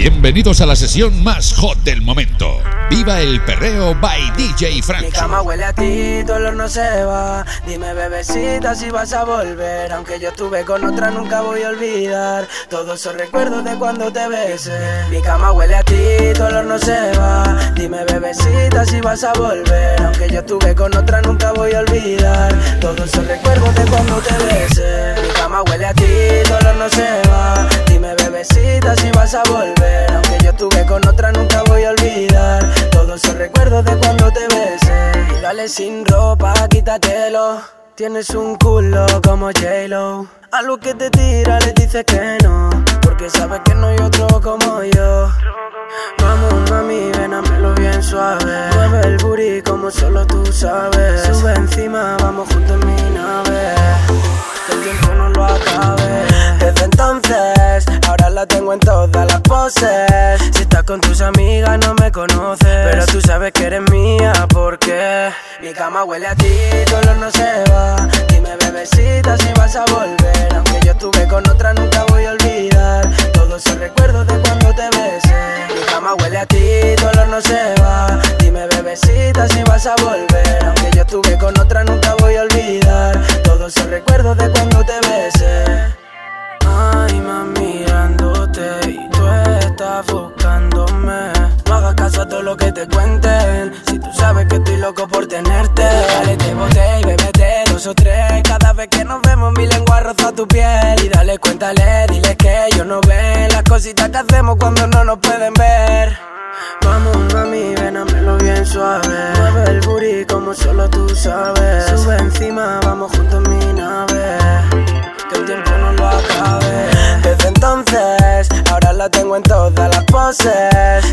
Bienvenidos a la sesión más hot del momento. Viva el perreo by DJ Frank. Mi cama huele a ti, tu olor no se va. Dime, bebecita, si vas a volver. Aunque yo estuve con otra, nunca voy a olvidar. Todos esos recuerdos de cuando te besé. Mi cama huele a ti, tu olor no se va. Dime, bebecita, si vas a volver. Aunque yo estuve con otra, nunca voy a olvidar. Todos esos recuerdos de cuando te besé. Cama huele a ti, tu olor no se va. Dime, bebecita, si vas a volver. Aunque yo estuve con otra, nunca voy a olvidar. Todos esos recuerdos de cuando te besé. Y dale sin ropa, quítatelo. Tienes un culo como J-Lo. A lo que te tira le dices que no. Porque sabes que no hay otro como yo. Vamos, mami, Mueve el booty como solo tú sabes. Sube encima, vamos juntos en mi nave. El tiempo no lo acabe. Desde entonces, ahora la tengo en todas las poses. Si estás con tus amigas, no me conoces. Pero tú sabes que eres mía, porque mi cama huele a ti, tu olor no se va. Dime, bebecita, si vas a volver. Aunque yo estuve con otra, nunca voy a olvidar. Todos esos recuerdos de cuando te besé. Mi cama huele a ti, tu olor no se va. Dime, bebecita, si vas a volver. Aunque yo estuve con otra, nunca voy a olvidar. Todos esos recuerdos de cuando te besé. Ay, mami, mirándote y tú estás buscándome. No hagas caso a todo lo que te cuenten. Si tú sabes que estoy loco por tenerte. Dale, te boté y bebete dos o tres. Cada vez que nos vemos, mi lengua roza tu piel. Y dale, cuéntale, dile que yo no ve las cositas que hacemos cuando no nos pueden ver. Vamos, mami, ven bien suave. Mueve el booty como solo tú sabes. Sube encima, vamos juntos en mi nave. Que el tiempo no lo acabe. Desde entonces, ahora la tengo en todas las poses.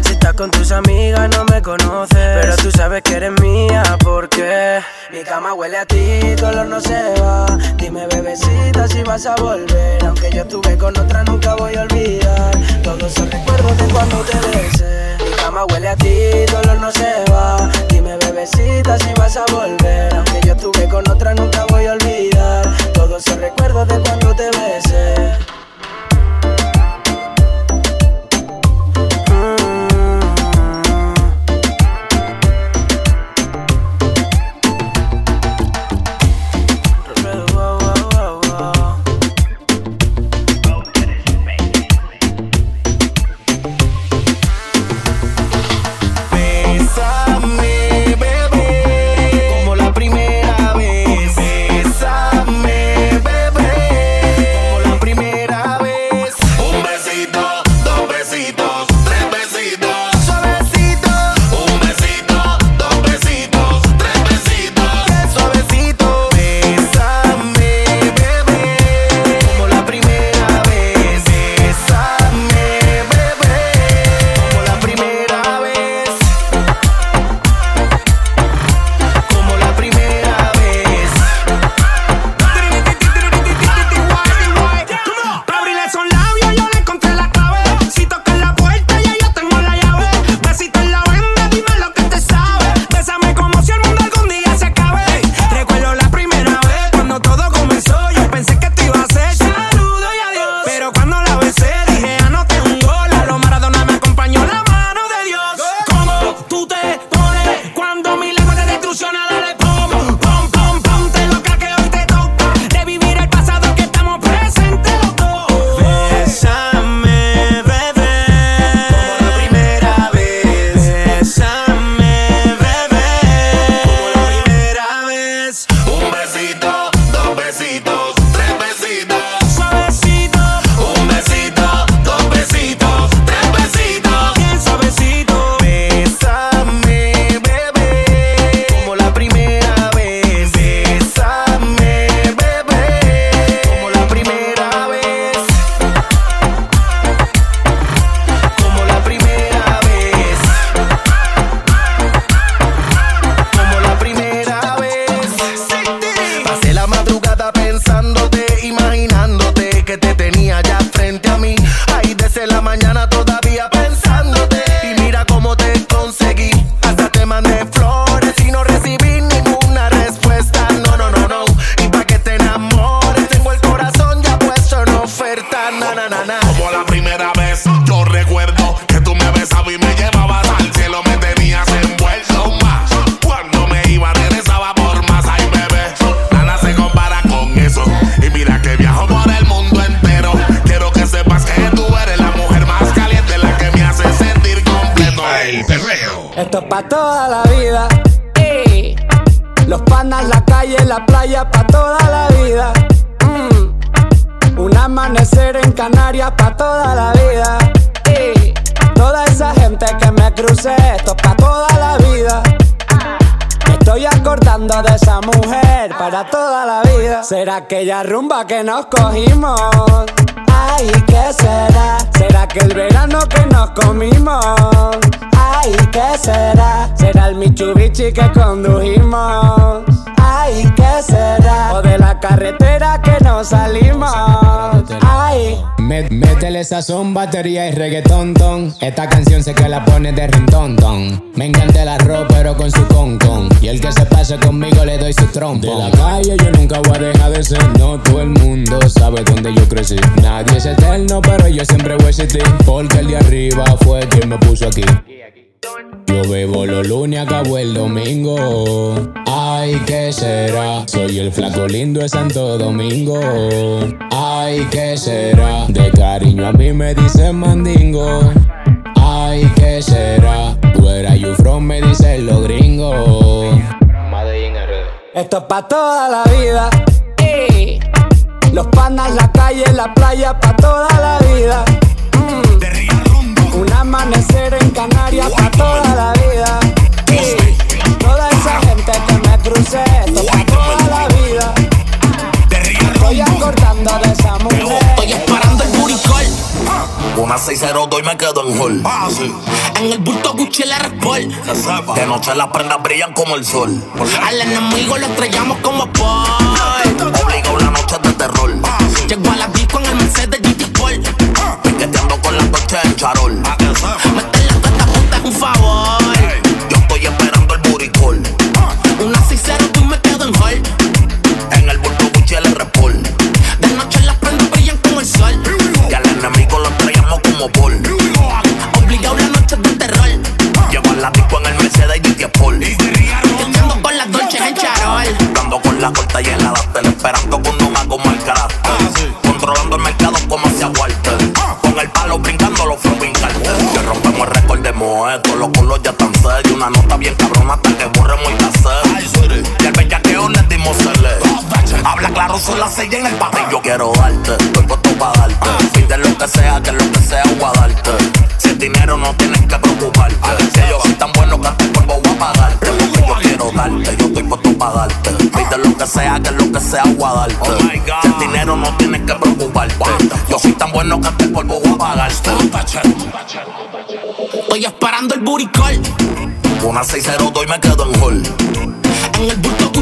Si estás con tus amigas, no me conoces. Pero tú sabes que eres mía, porque mi cama huele a ti, tu no se va. Dime, bebecita, si vas a volver. Aunque yo estuve con otra, nunca voy a olvidar. Todos esos recuerdos de cuando te besé. Mi cama huele a ti, tu no se va. Dime, bebecita, si vas a volver. Aunque yo estuve con otra, nunca voy a olvidar. Todos esos recuerdos de cuando te besé. Pa' toda la vida. Los panas, la calle, la playa, pa' toda la vida. Mm. Un amanecer en Canarias, pa' toda la vida. Toda esa gente que me crucé, esto es pa' toda la vida. Me estoy acordando de esa mujer para toda la vida. ¿Será aquella rumba que nos cogimos? Ay, ¿qué será? ¿Será que el verano que nos comimos? Ay, ¿qué será? ¿Será el Mitsubishi que condujimos? Ay, ¿qué será? O de la carretera que nos salimos. Ay. métele sazón, batería y reggaetón, ton. Esta canción sé que la pone de rintón, ton. Me encanta el arroz, pero con su con, con. Y el que se pase conmigo le doy su trompo. De la calle yo nunca voy a dejar de ser. No todo el mundo sabe dónde yo crecí. Nadie es eterno, pero yo siempre voy a existir. Porque el de arriba fue quien me puso aquí. Yo bebo los lunes, acabo el domingo. Ay, ¿qué será? Soy el flaco lindo de Santo Domingo. Ay, ¿qué será? De cariño a mí me dicen mandingo. Ay, ¿qué será? Tú eras you from, me dicen los gringos. Esto es pa' toda la vida. Los panas, la calle, la playa, pa' toda la vida. Amanecer en Canarias pa' toda la vida. toda esa gente que me crucé, esto pa' toda la vida. Estoy acordando de esa mujer. Estoy esperando el buricol. Una 602 y me quedo en hall. En el bulto Gucci le respol. De noche las prendas brillan como el sol. Al enemigo lo estrellamos como Paul. Obligado la noche de terror. Llego a la disco en el Mercedes GT Sport. Piqueteando con la noche en charol. En el barrio. Yo quiero darte, estoy puesto pa' darte. Pide lo que sea, que lo que sea, voy a darte. Si es dinero, no tienes que preocuparte. Si ellos son tan buenos que hasta el polvo voy a pagarte. Porque yo quiero darte, yo estoy puesto pa' darte. Pide lo que sea, que lo que sea, voy a darte. Si es dinero, no tienes que preocuparte. Yo soy tan bueno que hasta el polvo voy a pagarte. Estoy esperando el buricol. Una 602 y me quedo en hall. En el bulto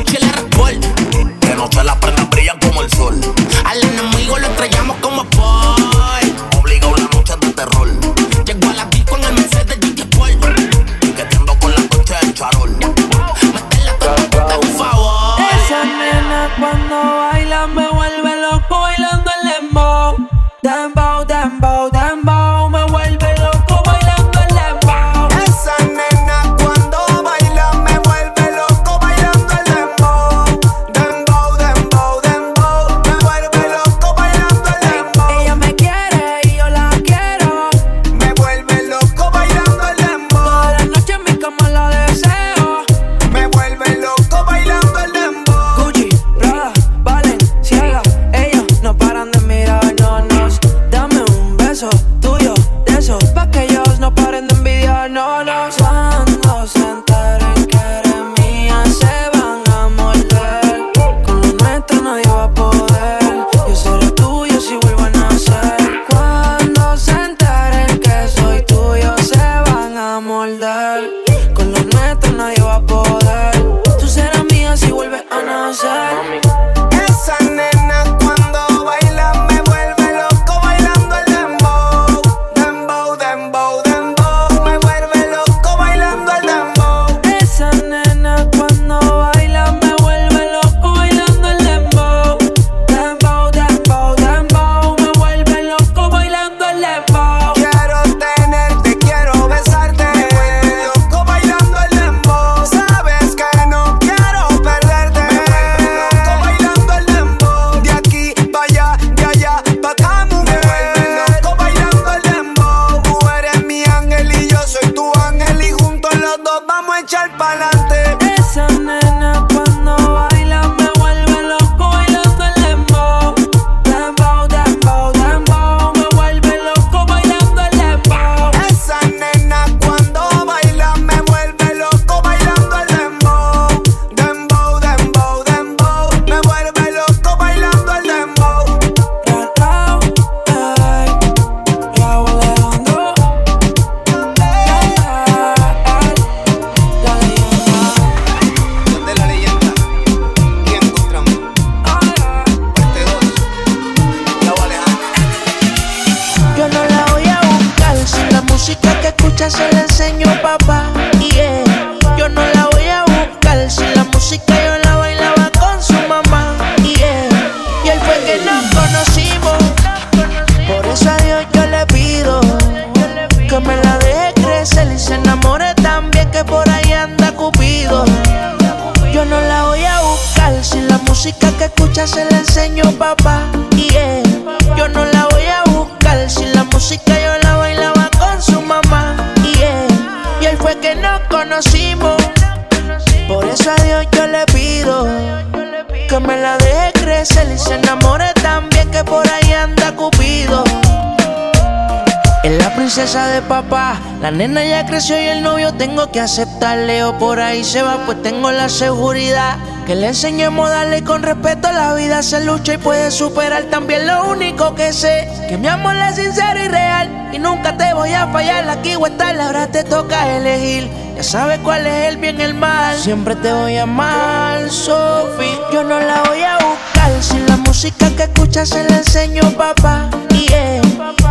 de papá, la nena ya creció y el novio tengo que aceptarle o por ahí se va pues tengo la seguridad que le enseñemos a darle con respeto la vida se lucha y puede superar. También lo único que sé que mi amor es sincero y real. Y nunca te voy a fallar aquí o estar ahora te toca elegir. Ya sabes cuál es el bien y el mal. Siempre te voy a amar Sophie yo no la voy a buscar. Si la música que escuchas se la enseño papá y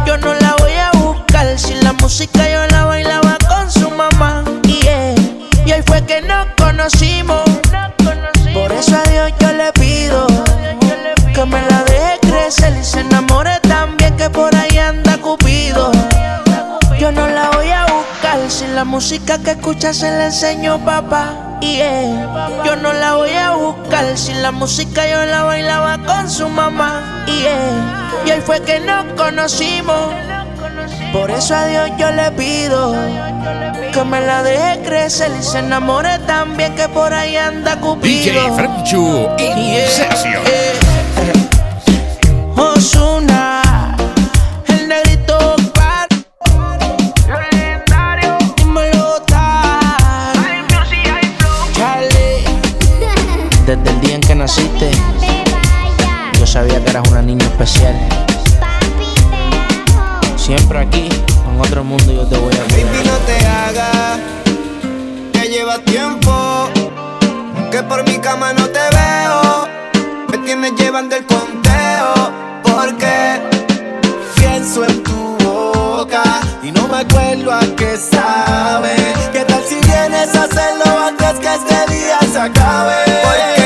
yo no la buscar. Si la música yo la bailaba con su mamá. Y y hoy fue que nos conocimos. Por eso a Dios yo le pido que me la deje crecer y se enamore también que por ahí anda Cupido. Yo no la voy a buscar si la música que escucha se la enseño papá. Y yo no la voy a buscar si la música yo la bailaba con su mamá. Y y hoy fue que nos conocimos. Por eso a Dios yo le pido que me la deje crecer y se enamore también que por ahí anda Cupido. DJ Franchu Siempre aquí, en otro mundo yo te voy a Baby, ver. no te hagas que lleva tiempo que por mi cama no te veo. Me tienes llevando el conteo porque pienso en tu boca y no me acuerdo a qué sabe. ¿Qué tal si vienes a hacerlo antes que este día se acabe? Porque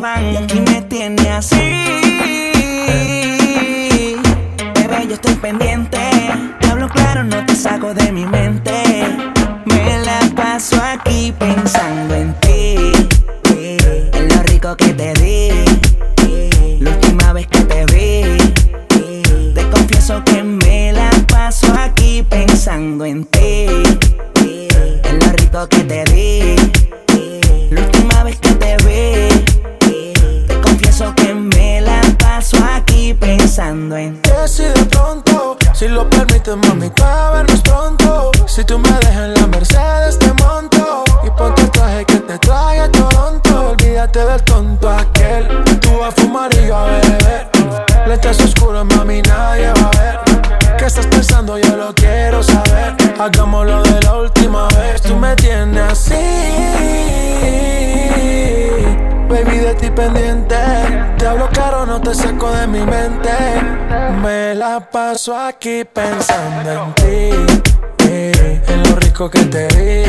ganas te saco de mi mente. Me la paso aquí pensando en ti. Eh, en lo rico que te di.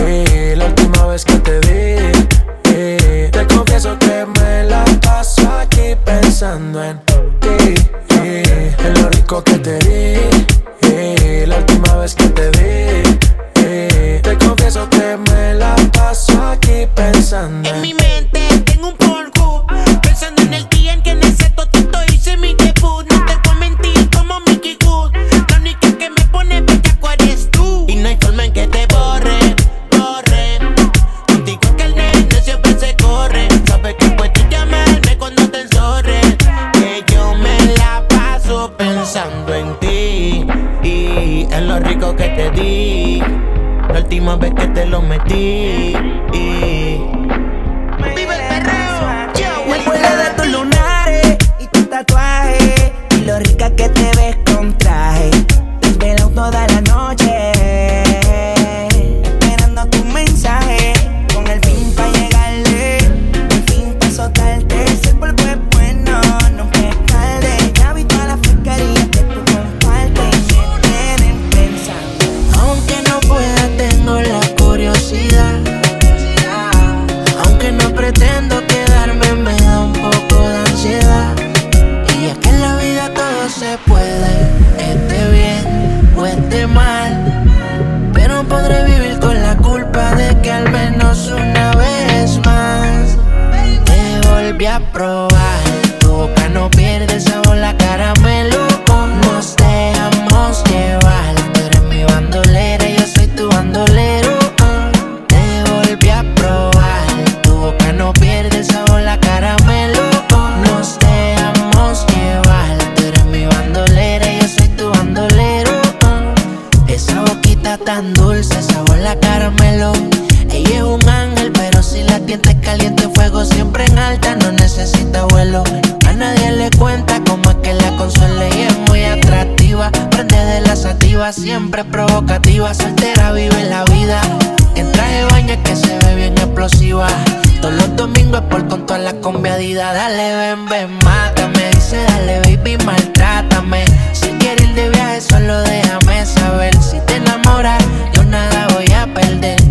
Eh, la última vez que te di. Eh, te confieso que me la paso aquí pensando en ti. Y En lo rico que te di. en lo rico que te di. La última vez que te lo metí. Y... Vive el perreo. Yo me acuerdo de tus lunares y tus tatuajes Y lo rica que te ves con mi adida, dale, ven, ven, mátame. Dice, dale, baby, maltrátame. Si quieres ir de viaje, solo déjame saber. Si te enamoras, yo nada voy a perder.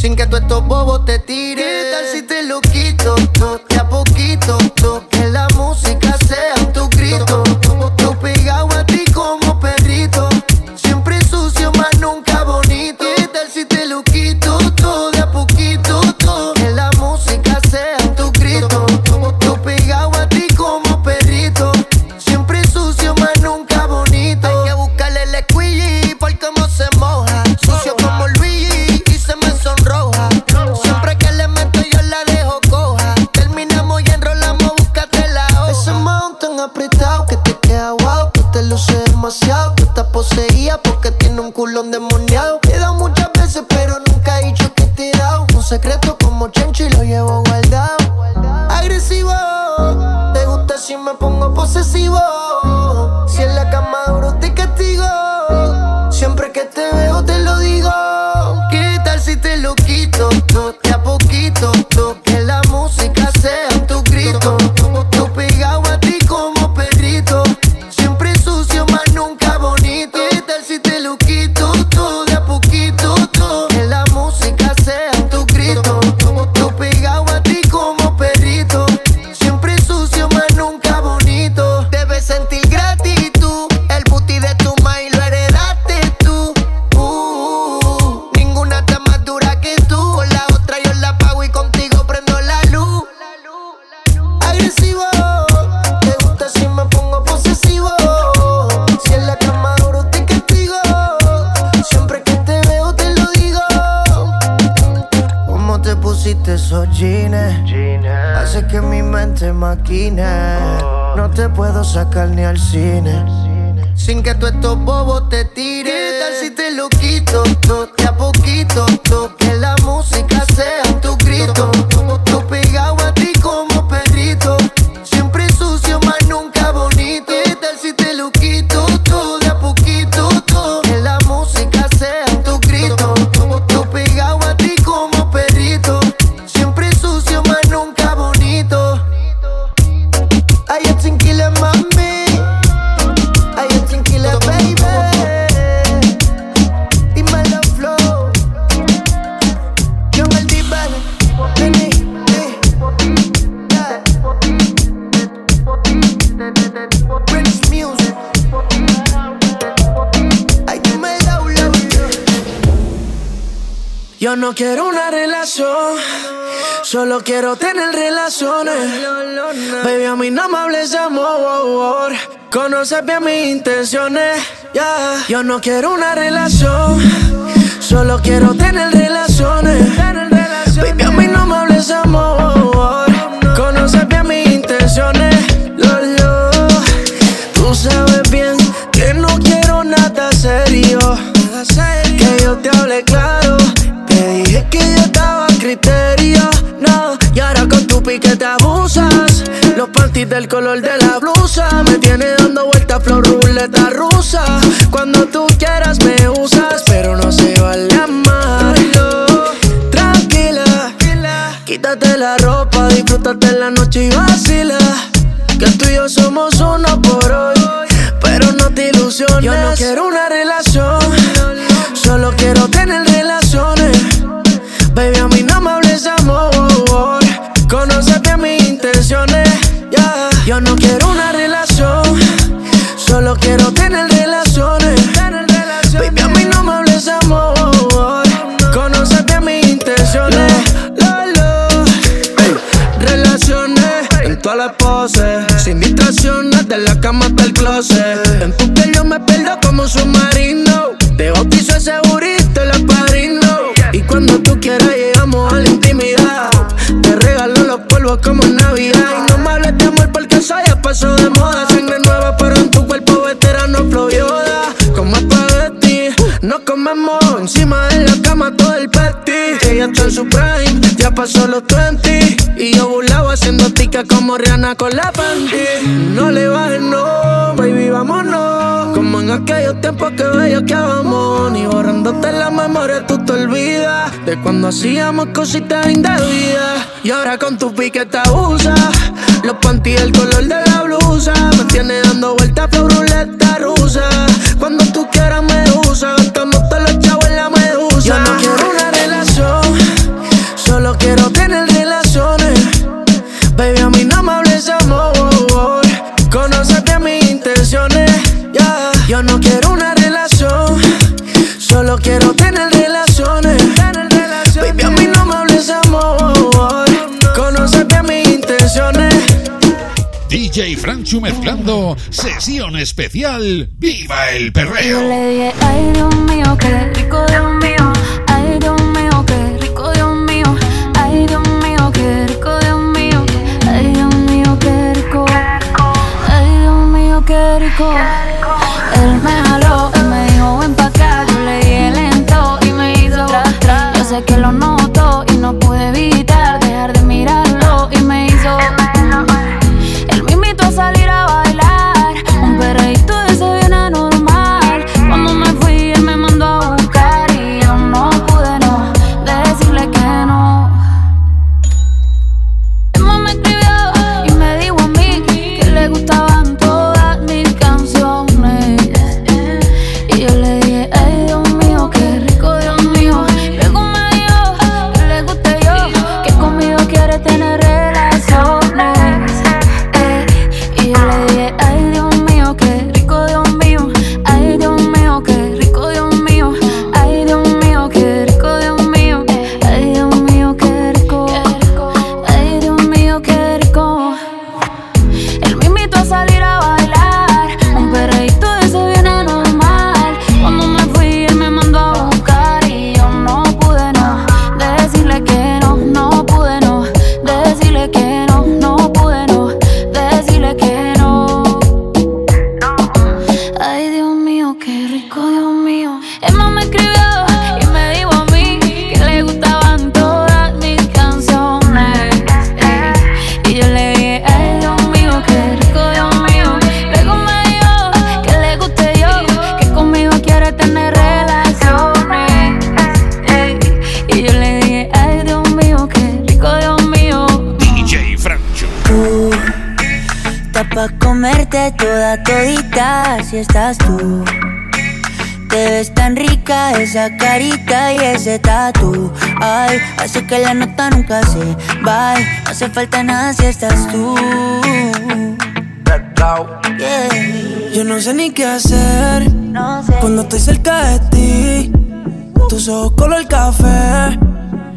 sin que tú esto si me pongo posesivo. Si en la cama duro te castigo. Siempre que te veo te lo digo. sin que tú estos Yo no quiero una relación, solo quiero tener relaciones. Baby, a mí no me hables de amor, conoces bien mis intenciones. Yeah. Yo no quiero una relación, solo quiero tener relaciones. Baby, a mí no me hables de amor, conoces bien mis intenciones. Lolo, tú sabes bien que no quiero nada serio, que yo te hable claro panties del color de la blusa. Me tiene dando vueltas flor ruleta rusa. Cuando tú quieras me usas, pero no se vale amarlo. Tranquila, quítate la ropa, disfrútate la noche y vacila. Que tú y yo somos uno por hoy, pero no te ilusiones. Yo no quiero una relación, solo quiero tener relaciones. Baby, a mí no me Yo no quiero una relación, solo quiero tener relaciones. Baby, a mí no me hables amor. Conócete mis intenciones. La. Ey, Relaciones en todas las poses. Sin distracciones, de la cama hasta el closet. En tu piel yo me pierdo como un submarino. Los 20. Y yo burlado haciendo tica como Rihanna con la panty. No le bajes, no, baby, vámonos. Como en aquellos tiempos que bello que vamos. Ni borrándote la memoria, tú te olvidas. De cuando hacíamos cositas indebidas. Y ahora con tu piquete abusa. Los panties del color de la blusa. Me tiene dando vueltas por ruleta rusa. Franchu mezclando sesión especial. Viva el Perreo. mío, rico mío, rico todita si estás tú. Te ves tan rica esa carita y ese tatu. Ay, hace que la nota nunca se bye. No hace falta nada si estás tú. Yeah. Yo no sé ni qué hacer No sé. cuando estoy cerca de ti. Tus ojos color café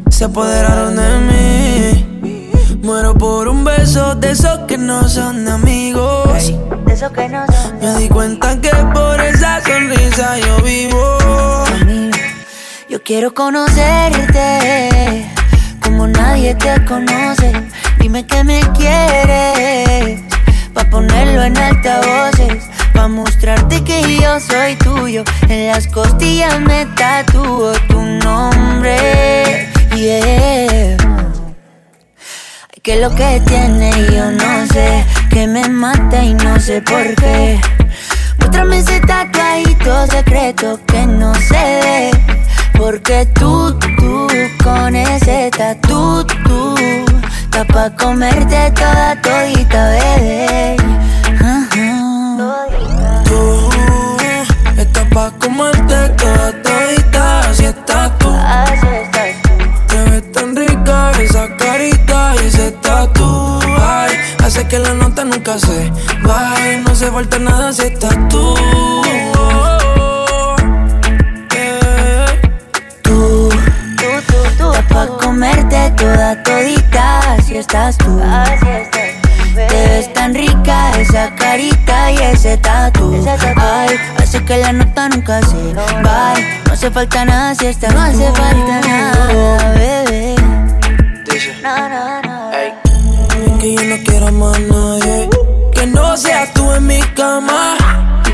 se apoderaron de mí. Muero por un beso de esos que no son amigos. Eso que. Me di cuenta que por esa sonrisa yo vivo. Yo quiero conocerte como nadie te conoce. Dime que me quieres pa ponerlo en altavoces, pa mostrarte que yo soy tuyo. En las costillas me tatúo tu nombre. Yeah. Ay, que lo que tiene yo no sé, que me mata y no sé por qué. Muéstrame ese tatuadito secreto que no se ve. Porque tú, tú, con ese tatu, tú, está pa' comerte toda todita, bebé. Tú estás pa' comerte toda todita, así estás tú. Te ves tan rica esa carita y ese tatu. Hace que la nota nunca se vaya. No hace falta nada si estás tú. Yeah. Tú, tú, tú, pa' comerte toda todita, así estás tú. Te ves tan rica esa carita y ese tatu. Ay, hace que la nota nunca se va. No hace falta nada si estás No hace falta nada, bebé. No, no, no. Que yo no quiero más nadie. Que no seas tú en mi cama.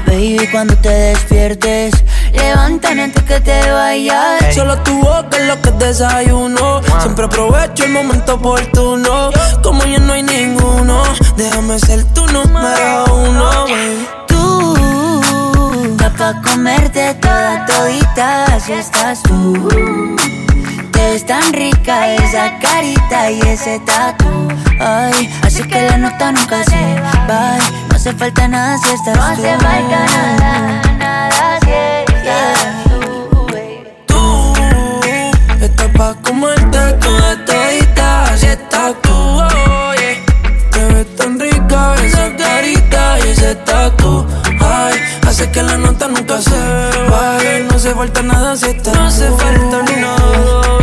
Baby, cuando te despiertes, levántame antes que te vayas. Solo tu boca es lo que desayuno. Siempre aprovecho el momento oportuno. Como ya no hay ninguno, déjame ser tu número uno. baby. Tú, está pa' comerte toda todita, así estás tú. Te ves tan rica esa carita y ese tatu. Ay, así que la nota nunca se va. No hace falta nada si estás No hace falta nada, nada si estás tú. Tú estás pa' comerte toda todita, así estás tú. yeah. Te ves tan rica esa carita y ese tatu. Ay, hace que la nota nunca se vaya. No hace falta nada si estás No hace falta nada,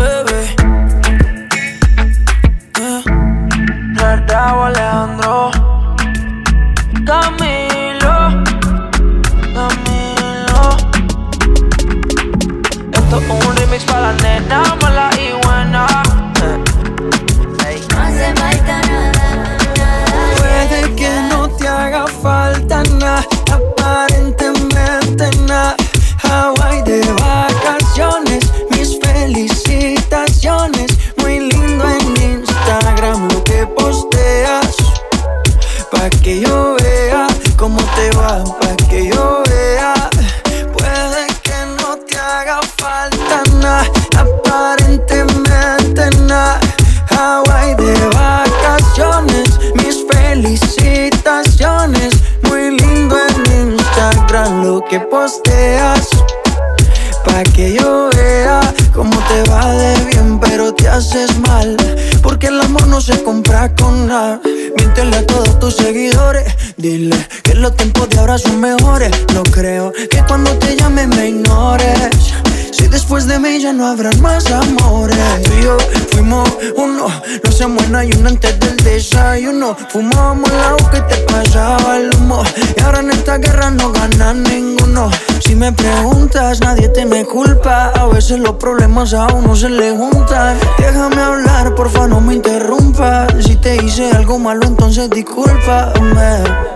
son mejores. No creo que cuando te llame me ignores. Si después de mí ya no habrán más amores. Tú y yo fuimos uno, no se muera y uno antes del desayuno. Fumábamos la que te pasaba el humo. Y ahora en esta guerra no gana ninguno. Si me preguntas, nadie te me culpa. A veces los problemas a uno se le juntan. Déjame hablar, porfa, no me interrumpas. Si te hice algo malo, entonces discúlpame.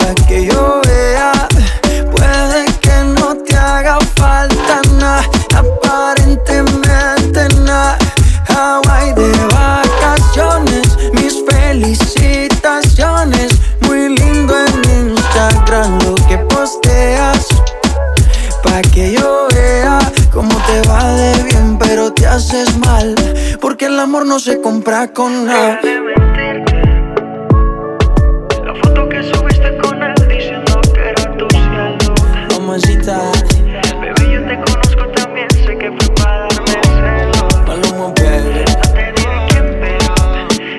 Porque el amor no se compra con nada. La foto que subiste con él diciendo que era tu cielo. Mamacita, Bebé, yo te conozco también, sé que fue para darme celos. Paloma, baby. No te dije quién veo.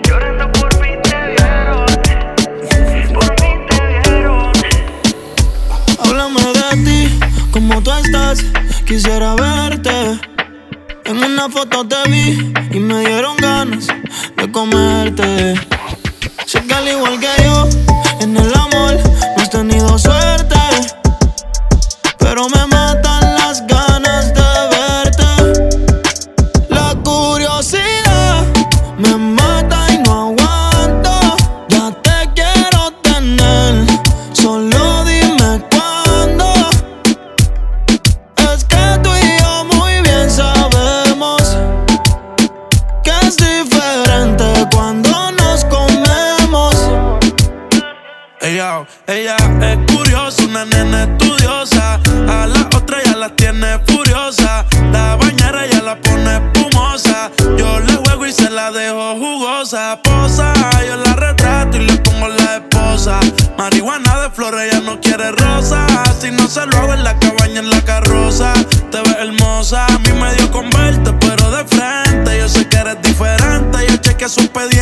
Llorando por mí te vieron. Por mí te vieron. Háblame de ti, cómo tú estás, quisiera verte. Una foto te vi y me dieron ganas de comerte. Sé que al igual que yo, rosa. Si no se lo hago en la cabaña, en la carroza. Te ves hermosa, a mí me dio con verte, pero de frente. Yo sé que eres diferente, yo chequeé su pedido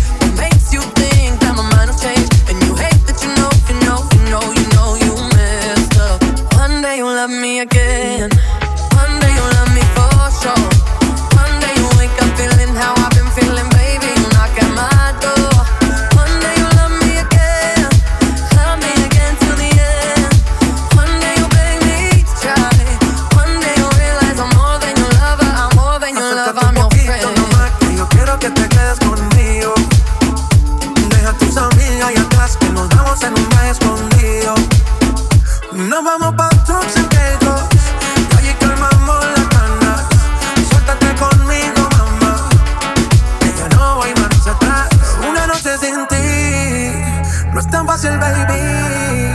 No es tan fácil, baby.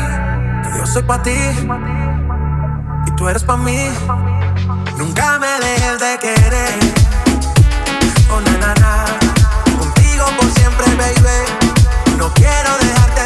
Yo soy para ti. Y tú eres para mí. Nunca me dejes de querer. Oh, na. Contigo por siempre, baby. No quiero dejarte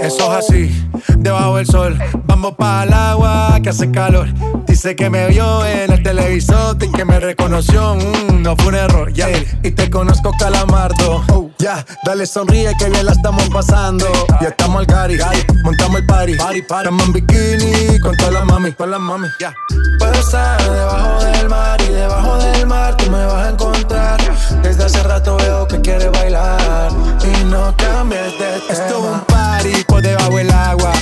Eso es así, debajo del sol. Vamos para el agua que hace calor. Dice que me vio en el televisor y que me reconoció. Mm, no fue un error, ya. Y te conozco, calamardo. Oh, ya, dale sonríe que bien la estamos pasando. Ya estamos al cari, montamos el party. party, party. Estamos en bikini con todas las mami, con las mami, ya. Puedo estar debajo del mar y debajo del mar tú me vas a encontrar. Desde hace rato veo que quieres bailar y no cambies de tema. Esto es un party por debajo del agua.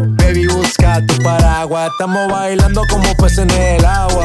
Baby, busca tu paraguas. Estamos bailando como peces en el agua.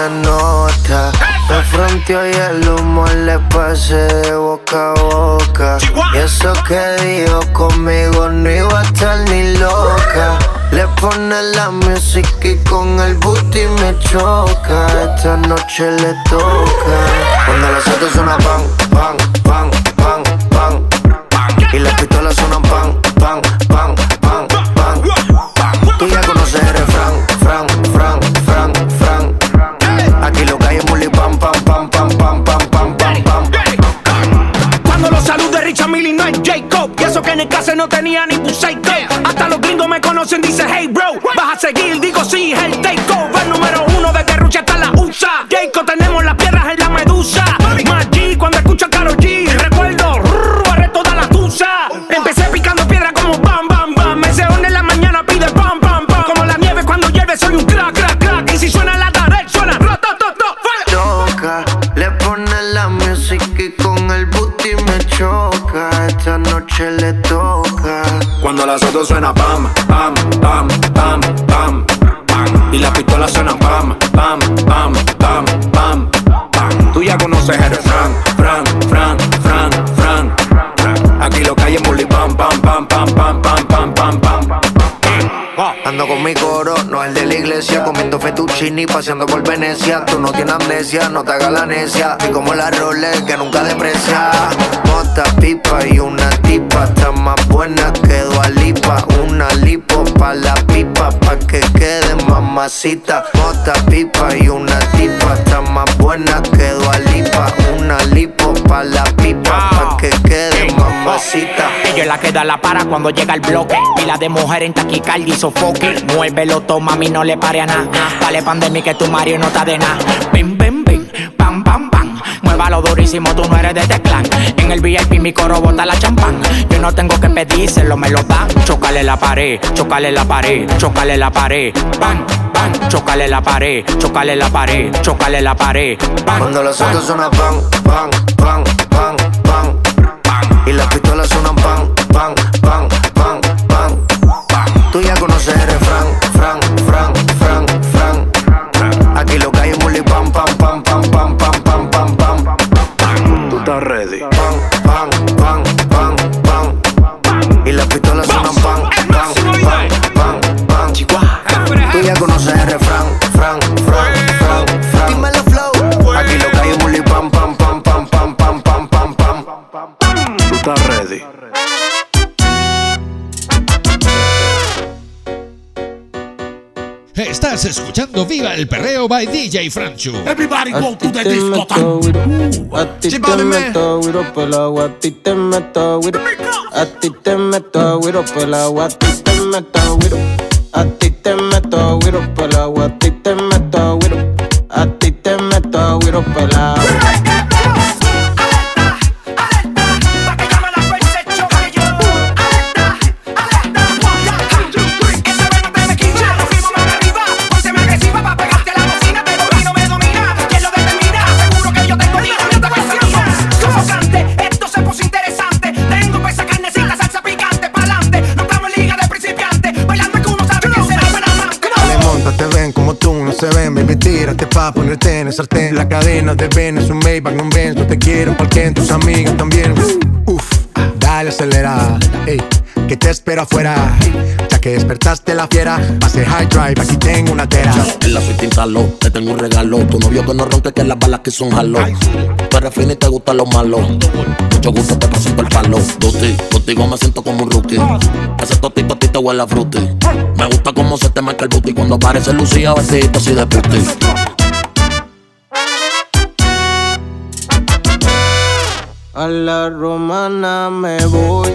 una nota de fronteo y el humo le pasé de boca a boca. Y eso que dijo conmigo no iba a estar ni loca. Le pone la música y con el booty me choca. Esta noche le toca. Cuando las autos suena pan, pan, pan, pan, pan. Y las pistolas suenan pan, pan, en el caso no tenía ni Puseico Hasta los gringos me conocen, dice hey bro Vas a seguir, digo sí, el takeover Número uno de Guerrucha hasta la USA. Jacob tenemos las piedras en la medusa. G cuando escucho a Karol G Recuerdo, rrr, barré toda la tusa. Empecé picando piedra como bam, bam, bam. Me en la mañana pide pam, pam, pam Como la nieve cuando llueve soy un crack, las autos suena pam, pam, pam, pam, pam, pam. Y las pistolas suenan pam, pam, pam, pam, pam, pam. Tú ya conoces el fran, fran, fran, fran, fran. Aquí lo que hay es bully pam, pam, pam, pam, pam, pam, pam, pam, pam. Ando con mi coro, no el de la iglesia, comiendo fettuccini, paseando por Venecia. Tú no tienes amnesia, no te hagas la necia. Y como la Rolex que nunca deprecia. Mota, pipa y una tipa, más buena que lipa. Una lipo pa' la pipa, pa' que quede mamacita. Mota, pipa y una tipa, está más buena que lipa. Una lipo pa' la pipa, pa' que quede mamacita. Ella es la que da la para cuando llega el bloque. Pila de mujer en taquicardia y sofoque. Muévelo, toma, mami, no le pare a nada. Dale pandemia que tu Mario no está de nada. Muévalo durísimo, tú no eres de este clan. En el VIP mi coro bota la champán. Yo no tengo que pedírselo, me lo dan. Chocale la pared, chocale la pared, chocale la pared. Pan, pan, chocale la pared, chocale la pared, chocale la pared. Pan, Cuando los autos suenan pan, pan, pan, pan, pan. Y las pistolas suenan pan, pan, pan, pan, pan. Tú ya conoces estás ready. Pan, pan, pan, pan, pan. Y las pistolas suenan pan, pan, pan, pan, pan. Tú ya conoces Estás escuchando Viva el Perreo by DJ Franchu. Everybody go to the guiro, a ti te meto guiro pelado, a ti te meto guiro, a ti te meto pelado, a ti te meto guiro, a ti te meto pelado, a ti te meto guiro, a ti te meto pelado. Tírate pa' ponerte en el sartén. La cadena de Ben es un Maybach, no un Benz, te quiero porque tus amigas también. Uf, dale acelera, ey, que te espero afuera. Ya que despertaste la fiera, pase high drive, aquí tengo una tera. En la suite instaló, te tengo un regalo. Tu novio que no ronque que las balas que son jalo. Tú eres y te gustan los malos. Mucho gusto te presento el palo. Duty, contigo me siento como un rookie. Ese totito a ti te huele a fruity. Me gusta cómo se te marca el booty cuando aparece Lucía vestidito así de puti. A la romana me voy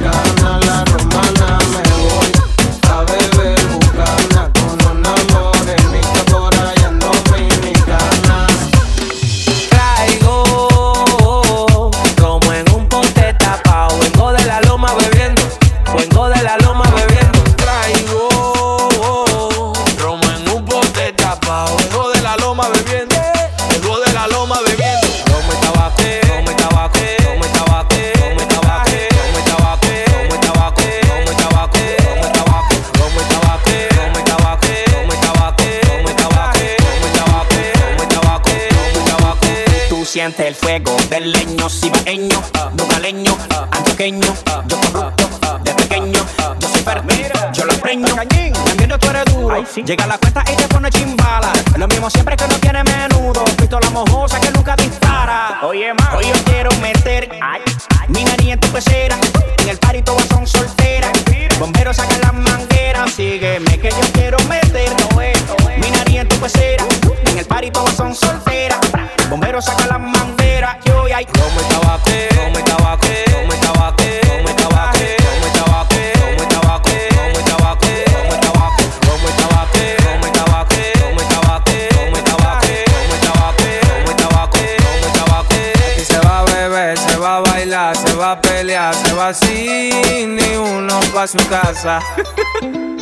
carnal. Tú sientes el fuego del leño cibaeño, nogaleño, antioqueño, yo corrupto, de pequeño, yo soy fértil, yo lo empreño. También tú eres duro, llega a la cuenta y te pone chimbala. Lo mismo siempre que no tiene menudo, pistola mojosa que nunca dispara. Oye, ma, hoy yo quiero meter mi nariz en tu pecera, próximo casar. Ah.